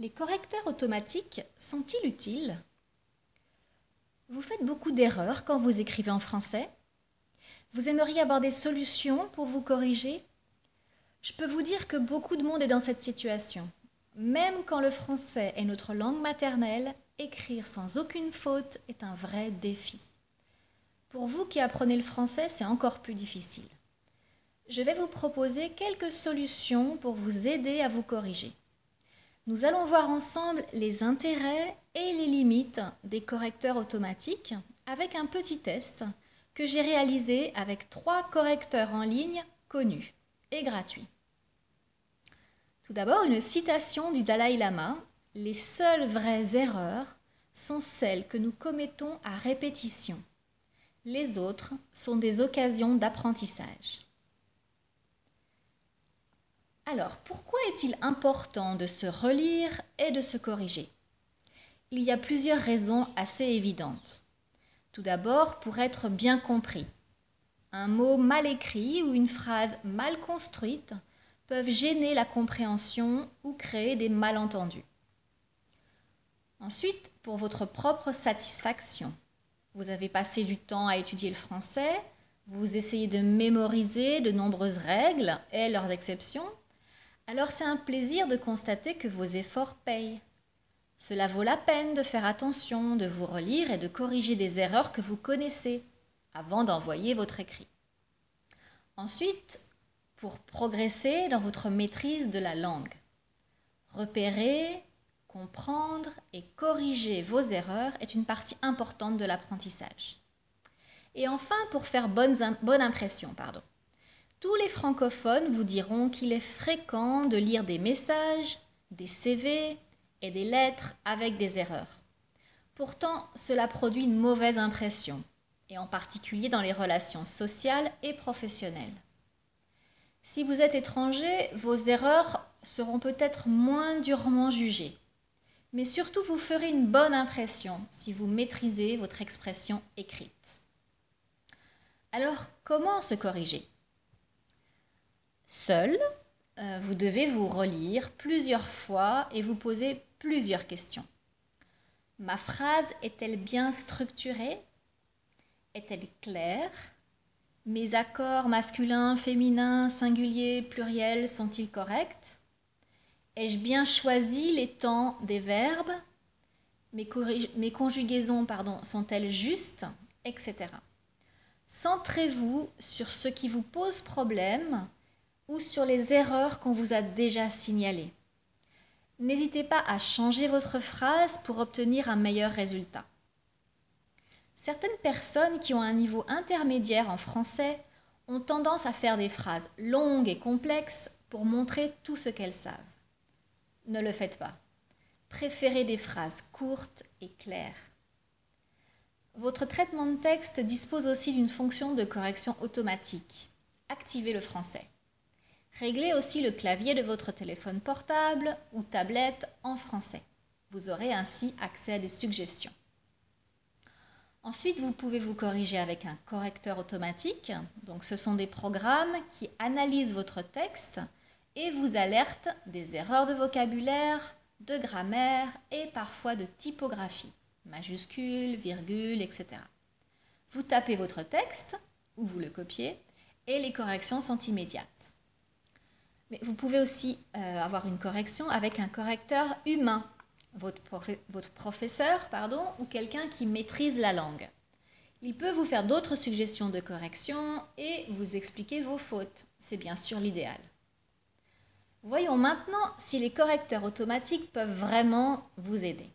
Les correcteurs automatiques sont-ils utiles? Vous faites beaucoup d'erreurs quand vous écrivez en français Vous aimeriez avoir des solutions pour vous corriger? Je peux vous dire que beaucoup de monde est dans cette situation. Même quand le français est notre langue maternelle, écrire sans aucune faute est un vrai défi. Pour vous qui apprenez le français, c'est encore plus difficile. Je vais vous proposer quelques solutions pour vous aider à vous corriger. Nous allons voir ensemble les intérêts et les limites des correcteurs automatiques avec un petit test que j'ai réalisé avec trois correcteurs en ligne connus et gratuits. Tout d'abord, une citation du Dalai Lama. Les seules vraies erreurs sont celles que nous commettons à répétition. Les autres sont des occasions d'apprentissage. Alors, pourquoi est-il important de se relire et de se corriger? Il y a plusieurs raisons assez évidentes. Tout d'abord, pour être bien compris. Un mot mal écrit ou une phrase mal construite peuvent gêner la compréhension ou créer des malentendus. Ensuite, pour votre propre satisfaction. Vous avez passé du temps à étudier le français, vous essayez de mémoriser de nombreuses règles et leurs exceptions, alors c'est un plaisir de constater que vos efforts payent. Cela vaut la peine de faire attention, de vous relire et de corriger des erreurs que vous connaissez avant d'envoyer votre écrit. Ensuite, pour progresser dans votre maîtrise de la langue, repérer, comprendre et corriger vos erreurs est une partie importante de l'apprentissage. Et enfin, pour faire bonne, impression, pardon. Tous les francophones vous diront qu'il est fréquent de lire des messages, des CV et des lettres avec des erreurs. Pourtant, cela produit une mauvaise impression, et en particulier dans les relations sociales et professionnelles. Si vous êtes étranger, vos erreurs seront peut-être moins durement jugées, mais surtout vous ferez une bonne impression si vous maîtrisez votre expression écrite. Alors, comment se corriger? Seul, euh, vous devez vous relire plusieurs fois et vous poser plusieurs questions. Ma phrase est-elle bien structurée? Est-elle claire? Mes accords masculins, féminins, singuliers, pluriels sont-ils corrects? Ai-je bien choisi les temps des verbes? Mes, mes, conjugaisons sont-elles justes? Etc. Centrez-vous sur ce qui vous pose problème ou sur les erreurs qu'on vous a déjà signalées. N'hésitez pas à changer votre phrase pour obtenir un meilleur résultat. Certaines personnes qui ont un niveau intermédiaire en français ont tendance à faire des phrases longues et complexes pour montrer tout ce qu'elles savent. Ne le faites pas. Préférez des phrases courtes et claires. Votre traitement de texte dispose aussi d'une fonction de correction automatique. Activez le français. Réglez aussi le clavier de votre téléphone portable ou tablette en français. Vous aurez ainsi accès à des suggestions. Ensuite, vous pouvez vous corriger avec un correcteur automatique. Donc, ce sont des programmes qui analysent votre texte et vous alertent des erreurs de vocabulaire, de grammaire et parfois de typographie, majuscules, virgules, etc. Vous tapez votre texte ou vous le copiez et les corrections sont immédiates. Mais vous pouvez aussi euh, avoir une correction avec un correcteur humain, votre, professeur ou quelqu'un qui maîtrise la langue. Il peut vous faire d'autres suggestions de correction et vous expliquer vos fautes. C'est bien sûr l'idéal. Voyons maintenant si les correcteurs automatiques peuvent vraiment vous aider.